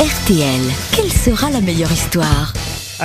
RTL, quelle sera la meilleure histoire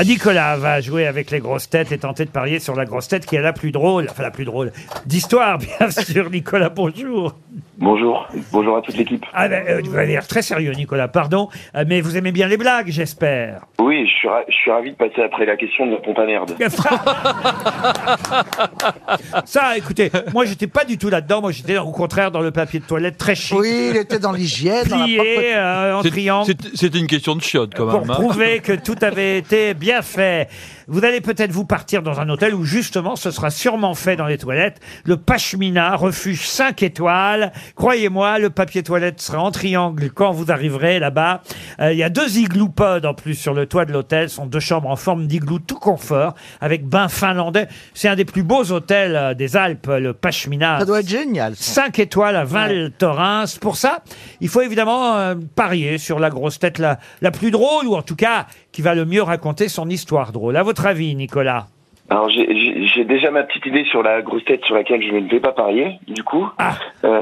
Nicolas va jouer avec les grosses têtes et tenter de parier sur la grosse tête qui est la plus drôle, enfin la plus drôle, d'histoire bien sûr. Nicolas, bonjour. Bonjour, bonjour à toute l'équipe. Ah, ben, euh, vous allez l'air très sérieux, Nicolas, pardon, euh, mais vous aimez bien les blagues, j'espère. Oui, je suis, ra- je suis ravi de passer après la question de la pompe à merde. Ça, écoutez, moi j'étais pas du tout là-dedans, moi j'étais au contraire dans le papier de toilette très chic, Oui, il était dans l'hygiène. dans la plié euh, en C'est- triangle. c'est- C'était une question de chiotte quand pour même. hein. prouver que tout avait été bien fait. Vous allez peut-être vous partir dans un hôtel où justement ce sera sûrement fait dans les toilettes. Le Pashmina, refuge 5 étoiles. Croyez-moi, le papier toilette sera en triangle quand vous arriverez là-bas. Euh, Il y a deux igloopods en plus sur le toit de l'hôtel. Ce sont deux chambres en forme d'igloo tout confort avec bain finlandais. C'est un des plus beaux hôtels euh, des Alpes, le Pashmina. Ça doit être génial. ça. 5 étoiles à Val Thorens. Pour ça, il faut évidemment euh, parier sur la grosse tête la, la plus drôle, ou en tout cas qui va le mieux raconter son histoire drôle. À votre avis, Nicolas Alors j'ai- j'ai j'ai déjà ma petite idée sur la grosse tête sur laquelle je ne vais pas parier, du coup. Ah. Euh,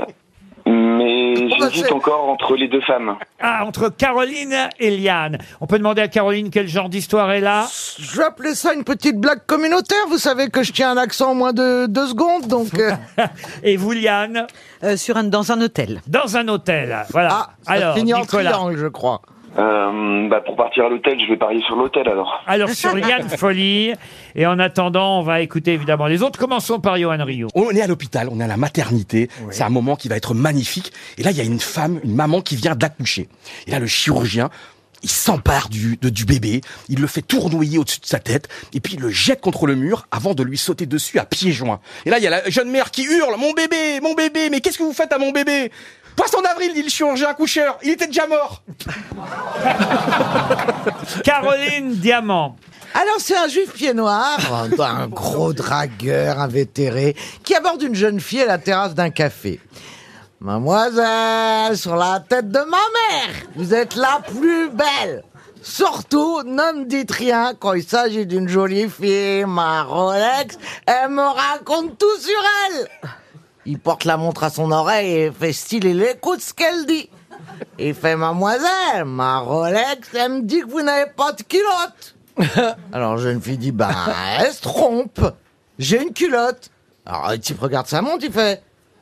mais bah, j'hésite c'est- encore entre les deux femmes. Ah, entre Caroline et Liane. On peut demander à Caroline quel genre d'histoire est là Je vais appeler ça une petite blague communautaire. Vous savez que je tiens un accent en moins de deux secondes, donc. euh, Et vous, Liane Euh, sur un, dans un hôtel. Dans un hôtel. Voilà. Ah, ça Alors, finit en Nicolas. triangle, je crois. Euh, bah, pour partir à l'hôtel, je vais parier sur l'hôtel alors. Alors, sur Liane Folie. Et en attendant, on va écouter évidemment les autres. Commençons par Johan Rio. On est à l'hôpital, on est à la maternité. C'est un moment qui va être magnifique. Et là, il y a une femme, une maman qui vient d'accoucher. Et là, le chirurgien, il s'empare du, de- du bébé, il le fait tournoyer au-dessus de sa tête, et puis il le jette contre le mur avant de lui sauter dessus à pieds joints. Et là, il y a la jeune mère qui hurle, mon bébé, mon bébé, mais qu'est-ce que vous faites à mon bébé? Poisson d'avril, dit le chirurgien accoucheur, il était déjà mort. Caroline Diamant. Alors, c'est un juif pied noir, un, un gros dragueur invétéré, qui aborde une jeune fille à la terrasse d'un café. Mademoiselle, sur la tête de ma mère, vous êtes la plus belle. Surtout, ne me dites rien quand il s'agit d'une jolie fille, ma Rolex, elle me raconte tout sur elle. Il porte la montre à son oreille et fait style, il écoute ce qu'elle dit. Il fait, mademoiselle, ma Rolex, elle me dit que vous n'avez pas de culotte. Alors, jeune fille dit, bah, elle se trompe. J'ai une culotte. Alors, le type regarde sa montre, il fait,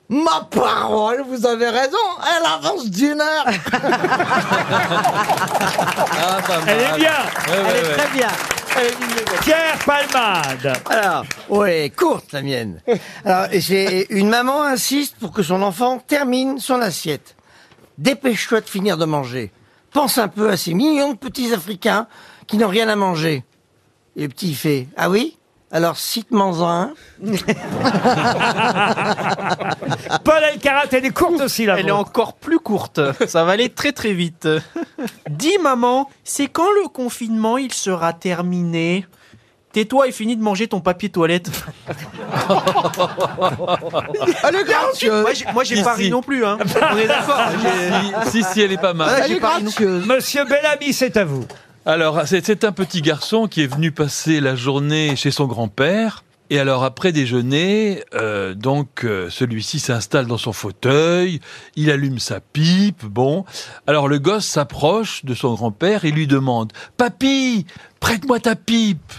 ma parole, vous avez raison, elle avance d'une heure. Ah, pas Elle est bien. Ouais, ouais, Elle est ouais. très bien. Pierre Palmade. Alors, ouais, courte la mienne. Alors, j'ai une maman insiste pour que son enfant termine son assiette. Dépêche-toi de finir de manger. Pense un peu à ces millions de petits Africains qui n'ont rien à manger. Et le petit fait Ah oui? Alors cite-moi un. Paul Elkarat, elle est courte aussi là. Elle est encore plus courte. Ça va aller très très vite. Dis maman, c'est quand le confinement il sera terminé? Tais-toi et finis de manger ton papier toilette. Elle est gracieuse. Moi j'ai, moi, j'ai Si, pas ri si. non plus. Hein. On est d'accord. J'ai- Si, si, elle est pas mal. Ah, Elle j'ai est pas ri non gracieuse. Monsieur Bellamy, c'est à vous. Alors, c'est un petit garçon qui est venu passer la journée chez son grand-père. Et alors, après déjeuner, euh, donc, euh, celui-ci s'installe dans son fauteuil, il allume sa pipe, bon. Alors, le gosse s'approche de son grand-père et lui demande « Papy, prête-moi ta pipe !»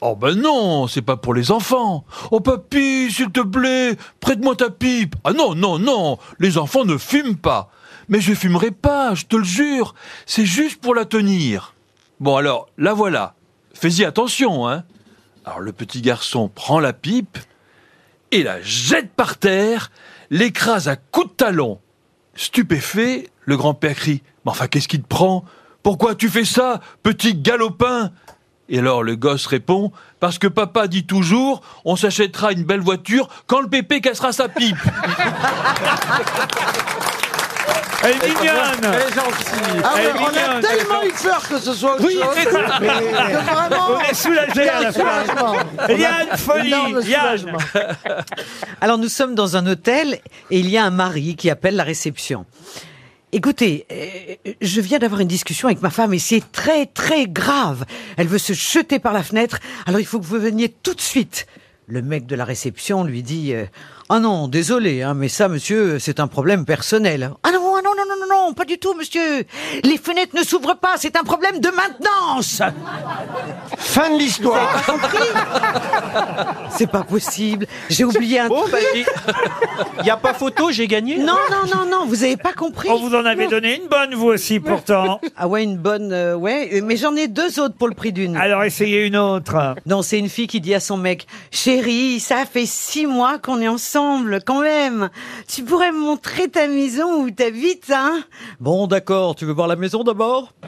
Oh ben non, c'est pas pour les enfants. Oh papy, s'il te plaît, prête-moi ta pipe. Ah non, non, non, les enfants ne fument pas. Mais je fumerai pas, je te le jure. C'est juste pour la tenir. Bon alors, la voilà. Fais-y attention, hein. Alors le petit garçon prend la pipe et la jette par terre, l'écrase à coups de talon. Stupéfait, le grand-père crie Mais enfin, qu'est-ce qui te prend? Pourquoi tu fais ça, petit galopin? Et alors le gosse répond Parce que papa dit toujours On s'achètera une belle voiture quand le pépé cassera sa pipe. Elle est mignonne. Elle est gentille. Ah Elle est on a mignonne, tellement eu peur que ce soit autre Oui, chose. c'est ça. mais que vraiment. On est soulagé à la fin. soulagement. Yann Folie, Énorme Yann. soulagement. Alors nous sommes dans un hôtel et il y a un mari qui appelle la réception. Écoutez, euh, je viens d'avoir une discussion avec ma femme et c'est très très grave. Elle veut se jeter par la fenêtre, alors il faut que vous veniez tout de suite. Le mec de la réception lui dit euh, Ah non, désolé, hein, mais ça, monsieur, c'est un problème personnel. Ah non, pas du tout, monsieur. Les fenêtres ne s'ouvrent pas, c'est un problème de maintenance. Fin de l'histoire. C'est pas possible. J'ai oublié un Bon, truc. bah, j'ai- y a pas photo, j'ai gagné. Non, non, non, non, vous avez pas compris. On vous en avait donné une bonne, vous aussi, pourtant. Ah ouais, une bonne, euh, ouais, euh, mais j'en ai deux autres pour le prix d'une. Alors essayez une autre. Non, c'est une fille qui dit à son mec, chérie, ça fait six mois qu'on est ensemble, quand même. Tu pourrais me montrer ta maison où t'habites, hein? Bon, d'accord, tu veux voir la maison d'abord?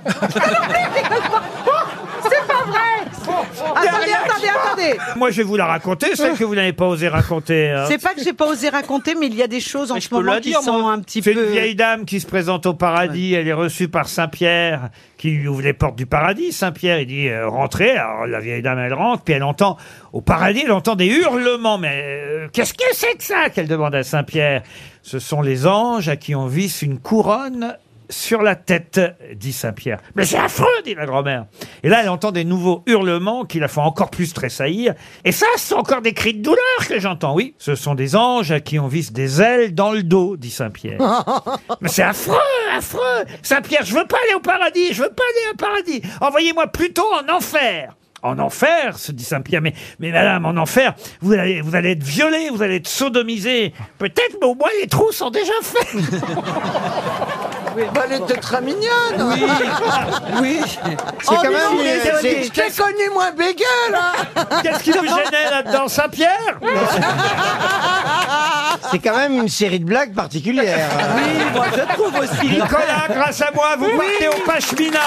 Attendez, attendez, attendez Moi, je vais vous la raconter, celle que vous n'avez pas osé raconter. hein. C'est pas que j'ai pas osé raconter, mais il y a des choses en ce moment qui dire, sont moi. un petit C'est peu... une vieille dame qui se présente au paradis. Elle est reçue par Saint-Pierre, qui lui ouvre les portes du paradis. Saint-Pierre, il dit euh, rentrez. Alors la vieille dame, elle rentre, puis elle entend au paradis, elle entend des hurlements. Mais euh, qu'est-ce que c'est que ça? qu'elle demande à Saint-Pierre. Ce sont les anges à qui on visse une couronne sur la tête, dit Saint-Pierre. Mais c'est affreux, dit la grand-mère. Et là, elle entend des nouveaux hurlements qui la font encore plus tressaillir. Et ça, ce sont encore des cris de douleur que j'entends, oui. Ce sont des anges à qui on visse des ailes dans le dos, dit Saint-Pierre. Mais c'est affreux, affreux. Saint-Pierre, je veux pas aller au paradis, je veux pas aller au paradis. Envoyez-moi plutôt en enfer. En enfer, se dit Saint-Pierre. Mais, mais madame, en enfer, vous allez, vous allez être violé, vous allez être sodomisé. Peut-être, mais au moins les trous sont déjà faits. Bah, elle était très mignonne. Oui, oui. C'est Oh, quand même. Je t'ai connu moins bégueu, là. Qu'est-ce qui vous gênait là-dedans, Saint-Pierre? C'est quand même une série de blagues particulières. Oui, moi je trouve aussi. Nicolas, grâce à moi, vous partez au Pachemina.